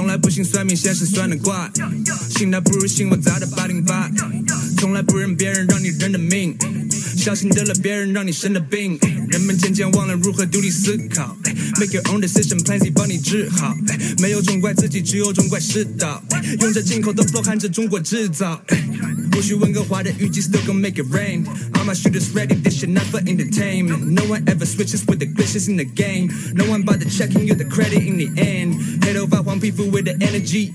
从来不信算命先生算的卦，信他不如信我砸的八零八，从来不认别人让你认的命，小心得了别人让你生的病，人们渐渐忘了如何独立思考，Make your own decision，Plan Z 帮你治好，没有种怪自己，只有种怪世道，用着进口的 flow 喊着中国制造。或许温哥华的雨季 still gon' make it rain. All my shooters ready, this shit not for entertainment. No one ever switches with the glitches in the game. No one bother checking you the credit in the end. Head over one people with the energy.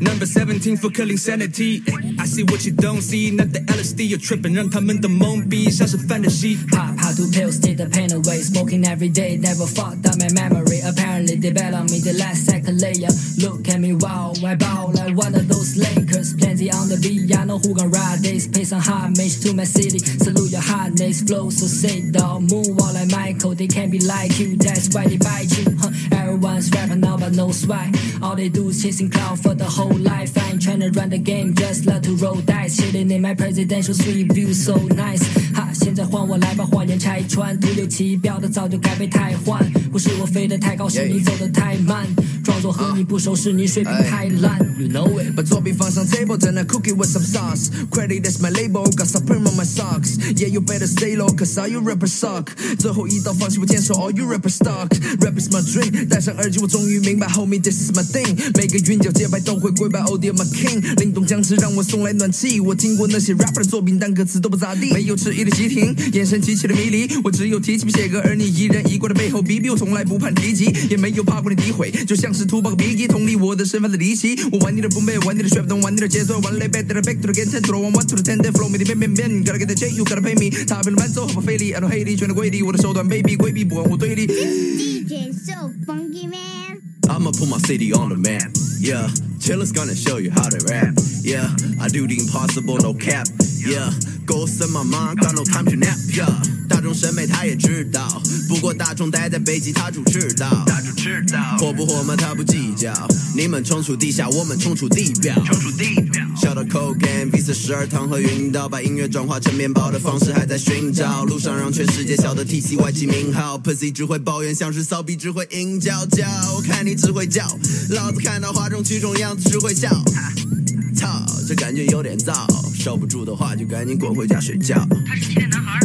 Number 17 for killing sanity. I see what you don't see, not the LSD you're tripping. 让他们的懵逼像是 fantasy. Pop, pop two pills, take the pain away. Smoking every day, never fucked up my memory. Apparently, they bet on me the last second layer. Look at me, wow, I bow like one of those Lakers. Plenty on the beat, I know who gon' ride this. Pay some homage to my city. Salute your hotness, flow so sick, dog. Moonwalk like Michael, they can't be like you. That's why they bite you. Huh? Everyone's rapping now, but no swag. All they do is chasing cloud for the whole life. I ain't tryna run the game, just love to roll dice. Chilling in my presidential suite, view so nice. 哈，现在换我来把谎言拆穿。徒有其表的早就该被汰换。不是我飞得太高，是你走得太慢。装作和你不熟，是你水平太烂。You know it. 把作品放上 table，整那 cookie with some sauce. Credit is my label, got Supreme on my socks. Yeah, you better stay low, cause all you rappers suck. 最后一道放弃我坚守 all you rappers stuck. Rap is my dream，戴 戴上耳机我终于明白，homie this is my thing。每个韵脚节拍都会跪拜，Oh dear my king。灵动僵持让我送来暖气。我听过那些 rapper 的作品，但歌词都不咋地。没有迟疑的急停，眼神极其的迷离。我只有提起笔写歌，而你一人一挂的背后逼逼，我从来不怕提及，也没有怕过你诋毁，就像是土包个鼻翼。同理我的身份的离奇，我玩你的不美，玩你的 trap，懂玩你的节奏，玩累 back to the back to the get ten to the one one to the ten ten flow，每天变变变，gotta get the J，you gotta pay me，踏遍了伴奏毫不费力，I don't hate it，全都规律，我的手段卑鄙规避，不管我对立。DJ so funky man. I'ma put my city on the map. Yeah, Chiller's gonna show you how to rap. Yeah, I do the impossible, no cap. Yeah, goals in my mind, got no time to nap. ya 大众审美他也知道，不过大众待在北极，他主知道。他主知道，火不火嘛他不计较。你们冲出地下，我们冲出地表。冲出地表。小到 cocaine、V 四十二糖和晕倒，把音乐转化成面包的方式还在寻找。路上让全世界晓得 TC 外起名号，Pussy 只会抱怨，像是骚逼只会硬叫叫。我看你只会叫，老子看到哗众取宠样子只会笑。操，这感觉有点燥，受不住的话就赶紧滚回家睡觉。他是天男孩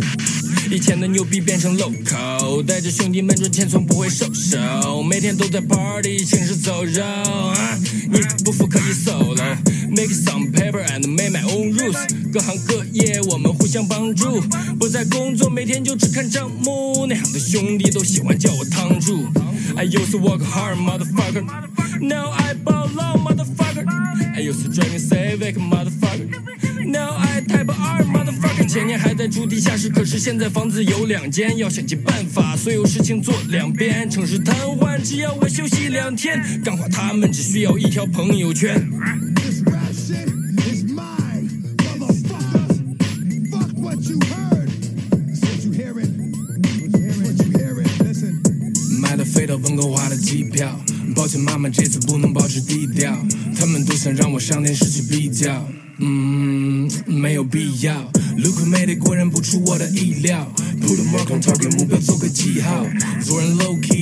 以前的牛逼变成 local，带着兄弟们赚钱从不会收手，每天都在 party，行尸走肉。啊你不服可以 solo，make some paper and make my own rules。各行各业我们互相帮助，不在工作，每天就只看账目。内行的兄弟都喜欢叫我堂主。I used to work hard, motherfucker. Now I ball low, motherfucker. I used to drink Civic, motherfucker. Now I type R, motherfucker. 前年还在住地下室，可是现在房子有两间，要想尽办法，所有事情做两边。城市瘫痪，只要我休息两天，干话他们只需要一条朋友圈。买了飞到温哥华的机票，抱歉妈妈，这次不能保持低调。他们都想让我上电视去比较，嗯，没有必要。Look made it 果然不出我的意料，Put a mark on target，目标做个记号。做人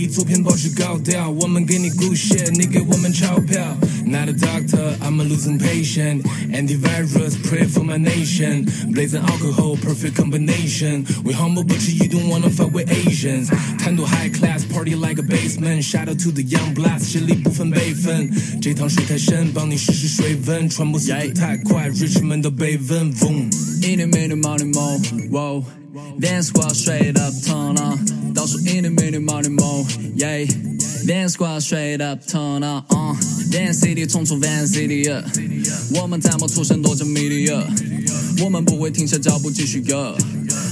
low key，做片保持高调。我们给你 good shit，你给我们钞票。Not a doctor, I'm a losing patient. Antivirus, pray for my nation. Blazing alcohol, perfect combination. We humble, but you don't wanna fuck with Asians. 贪图 high class, party like a basement. Shout out to the young blast，实力不分辈分。这趟水太深，帮你试试水温。传播速度太快，rich 们都被问。Boom。In a minute, money more, whoa. Dance squad straight up, turn on. 倒数 in a minute, money more, yeah. Dance squad straight up, turn on. Uh. Dance City 冲出 Van City，、yeah. 我们在某出生多着 media，我们不会停下脚步继续 go。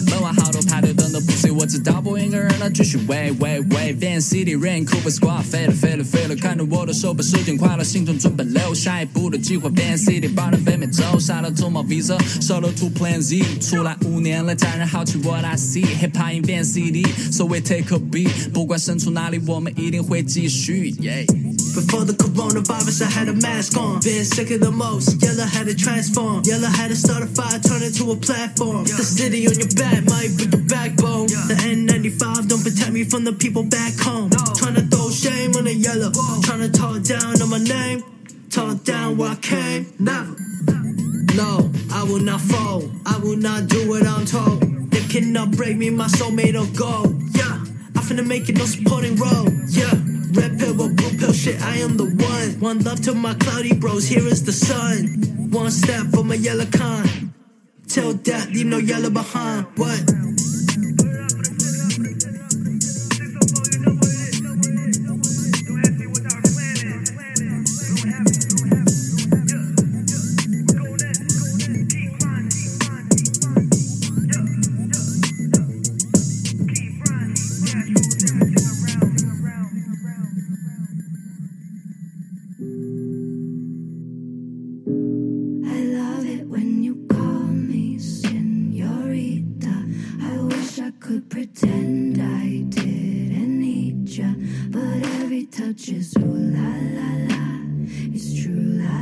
门外好多 排队等的不是我知道不应该让他继续 wait wait wait。Van City Rain Cooper Squad 飞了飞了飞了，看着我的手把时间快了，心中准备留下一步的计划。Van City 巴人北美洲，杀了兔毛 Visa，收了 Two Plan Z，出来五年了，家人好奇 What I see，Hip Hop in Van City，so we take a beat，不管身处哪里，我们一定会继续。Yeah。Before the coronavirus, I had a mask on. Been sick of the most. Yellow had to transform. Yellow had to start a fire, turn it to a platform. The city on your back might be your backbone. The N95 don't protect me from the people back home. Trying to throw shame on the yellow. Trying to talk down on my name. Talk down where I came. Never. No, I will not fall. I will not do what I'm told. They cannot break me, my soul made of gold. Yeah, I'm finna make it no supporting role. Yeah shit, I am the one. One love to my cloudy bros, here is the sun. One step for my yellow con. Till death, leave no yellow behind. What? la la, it's true la.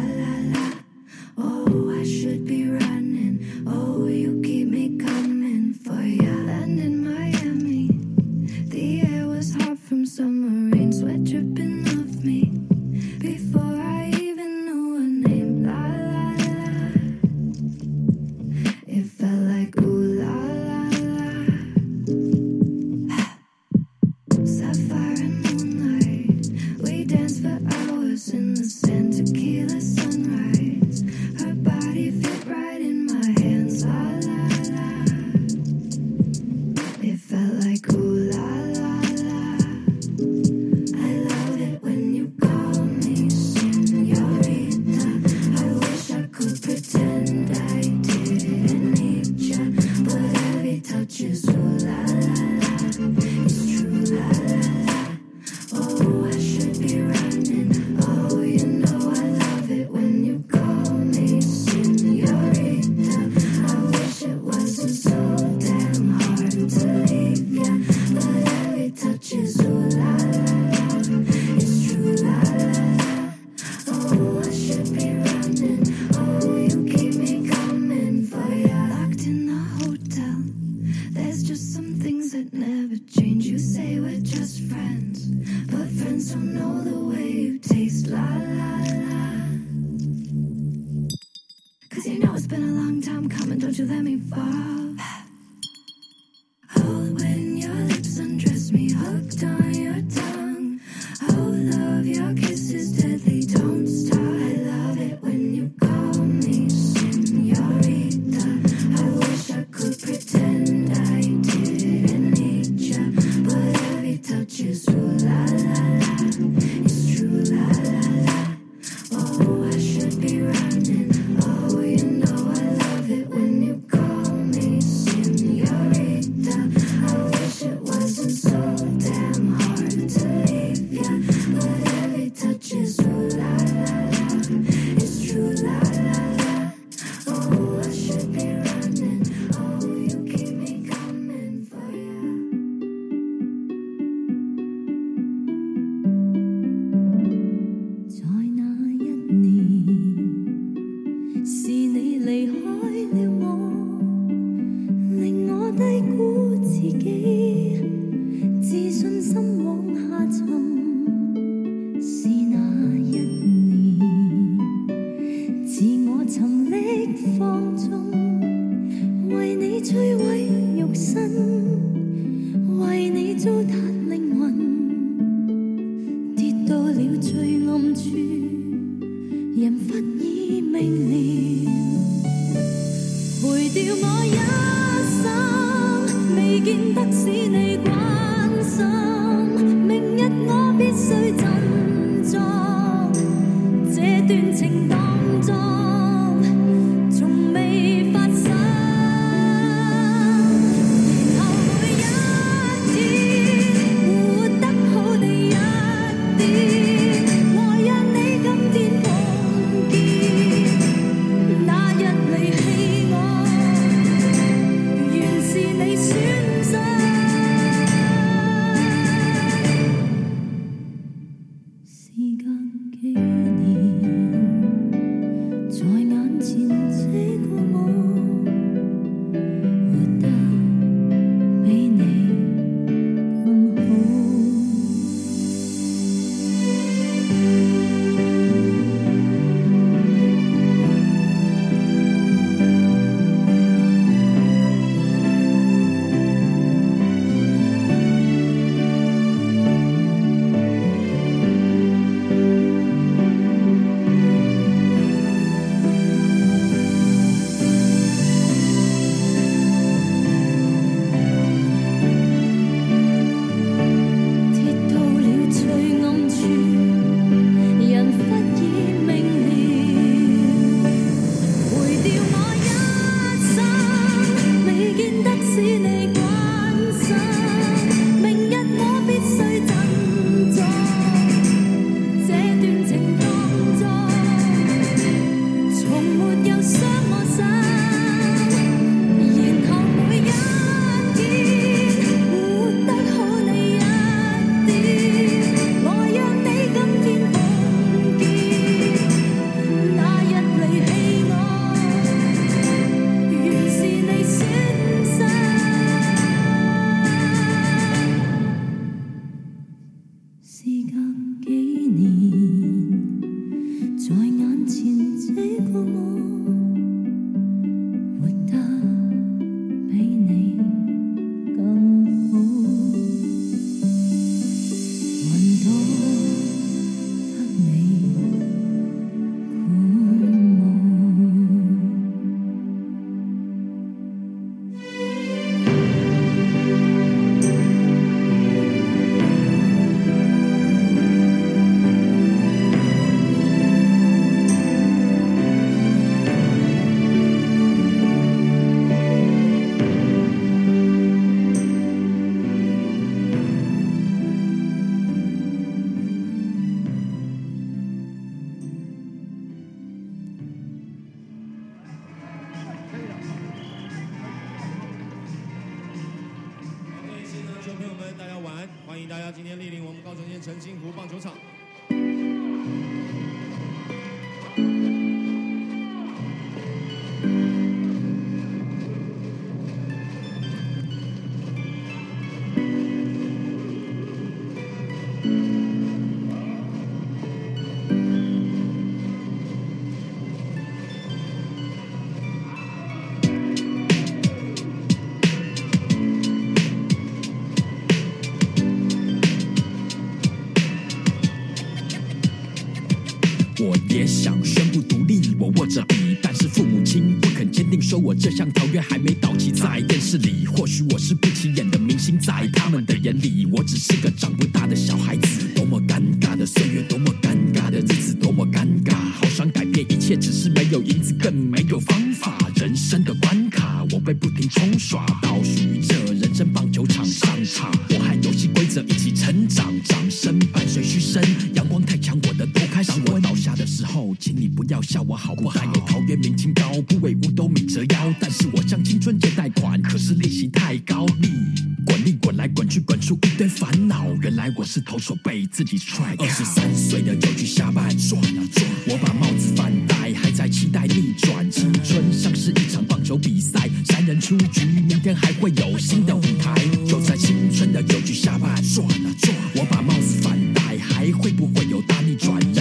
been a long time coming, don't you let me fall. 掉我一生未见得使你关心。明日我必须今天莅临我们高雄县澄清湖棒球场。想宣布独立，我握着笔，但是父母亲不肯坚定，说我这项条约还没到期。在电视里，或许我是不起眼的明星，在他们的眼里，我只是个长不大的小孩子。多么尴尬的岁月，多么尴尬的日子，多么尴尬。好想改变一切，只是没有银子，更还会不会有大逆转？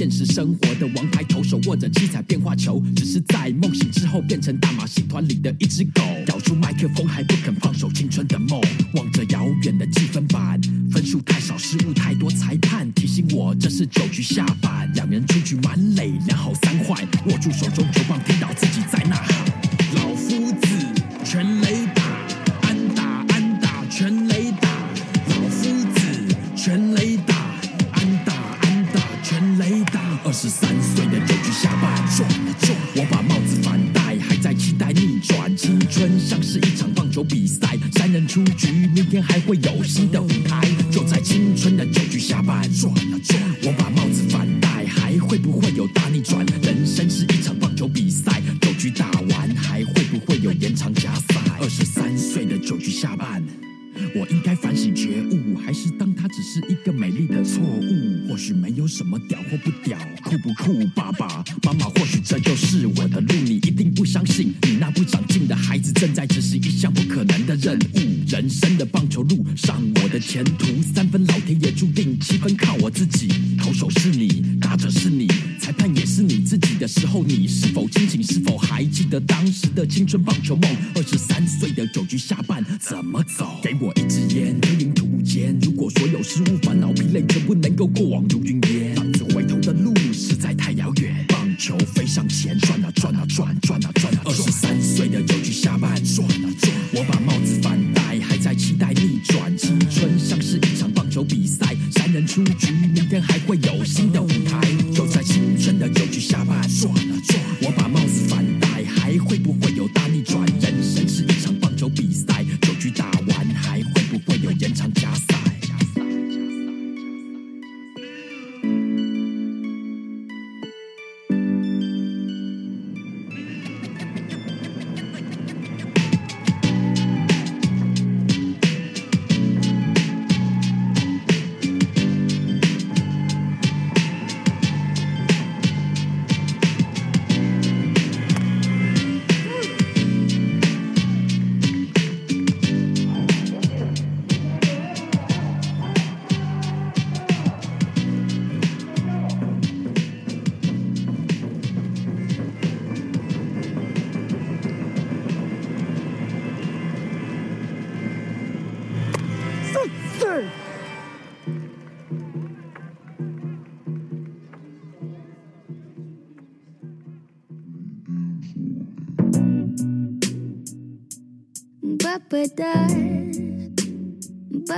现实生活的王牌投手，握着七彩变化球，只是在梦醒之后变成大马戏团里的一只狗，咬住麦克风还不肯放手青春的梦，望着遥远的计分板，分数太少，失误太多，裁判提醒我这是九局下半，两人出局满垒，两好三坏，握住手中不相信，你那不长进的孩子正在执行一项不可能的任务。人生的棒球路上，我的前途三分老天爷注定，七分靠我自己。投手是你，打者是你，裁判也是你自己的时候，你是否清醒？是否还记得当时的青春棒球梦？二十三岁的九局下半怎么走？给我一支烟，黑影突间。如果所有失误、烦恼、疲累全部能够过往如不会有大逆转？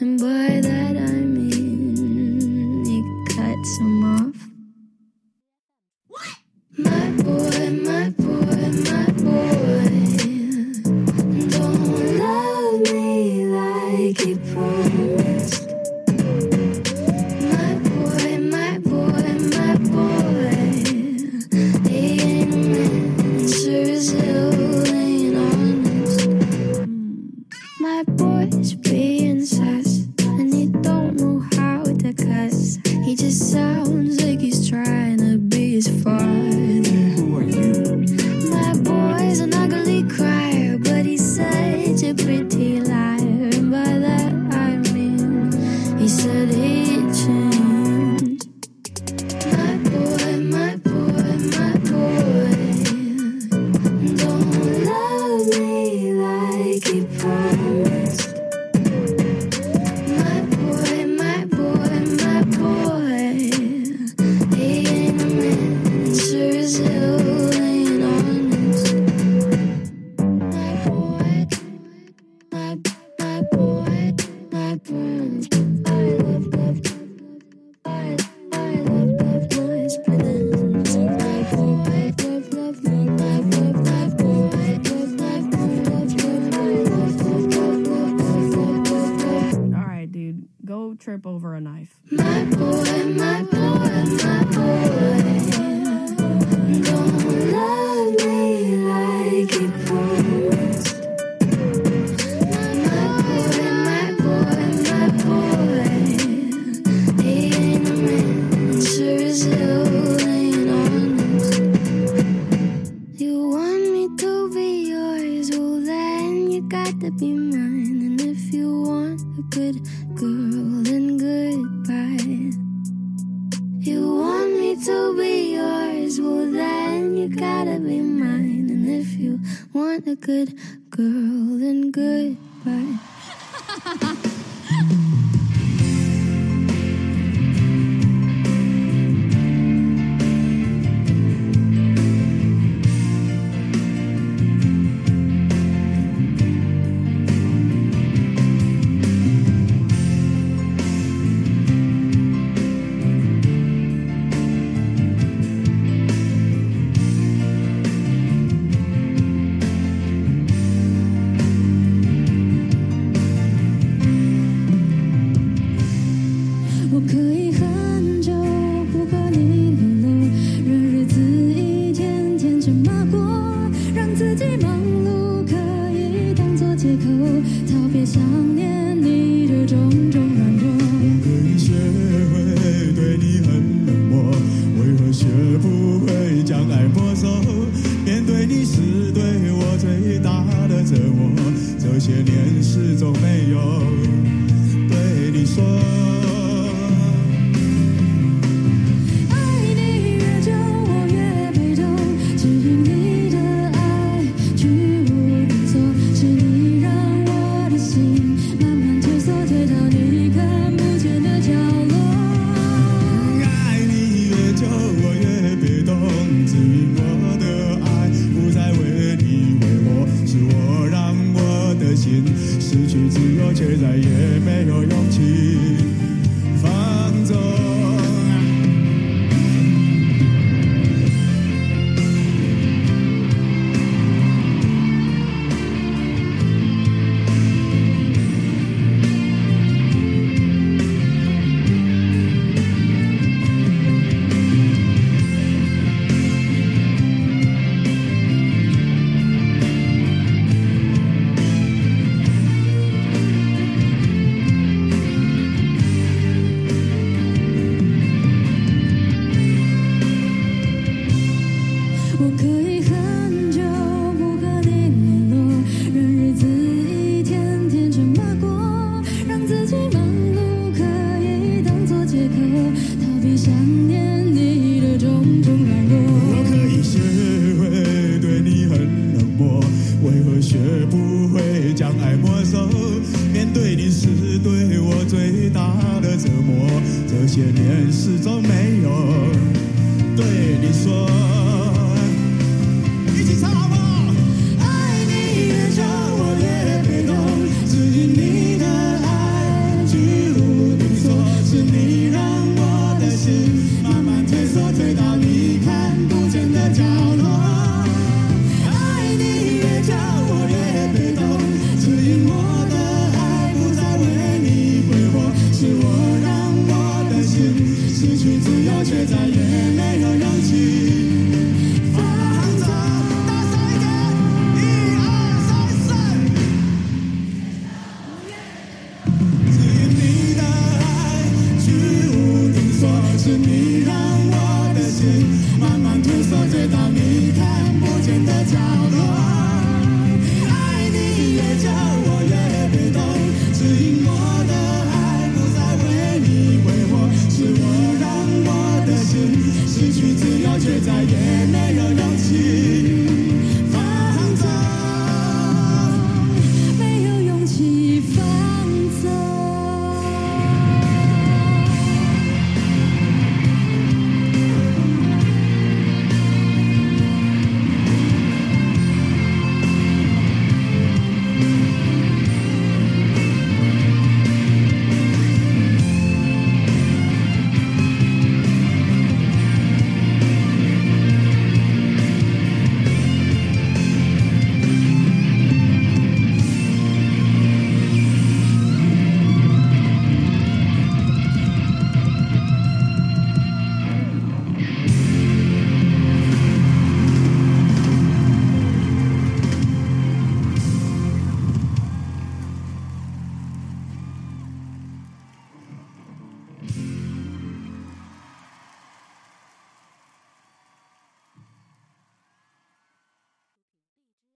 and by that Go trip over a knife. My boy, my boy, my boy. good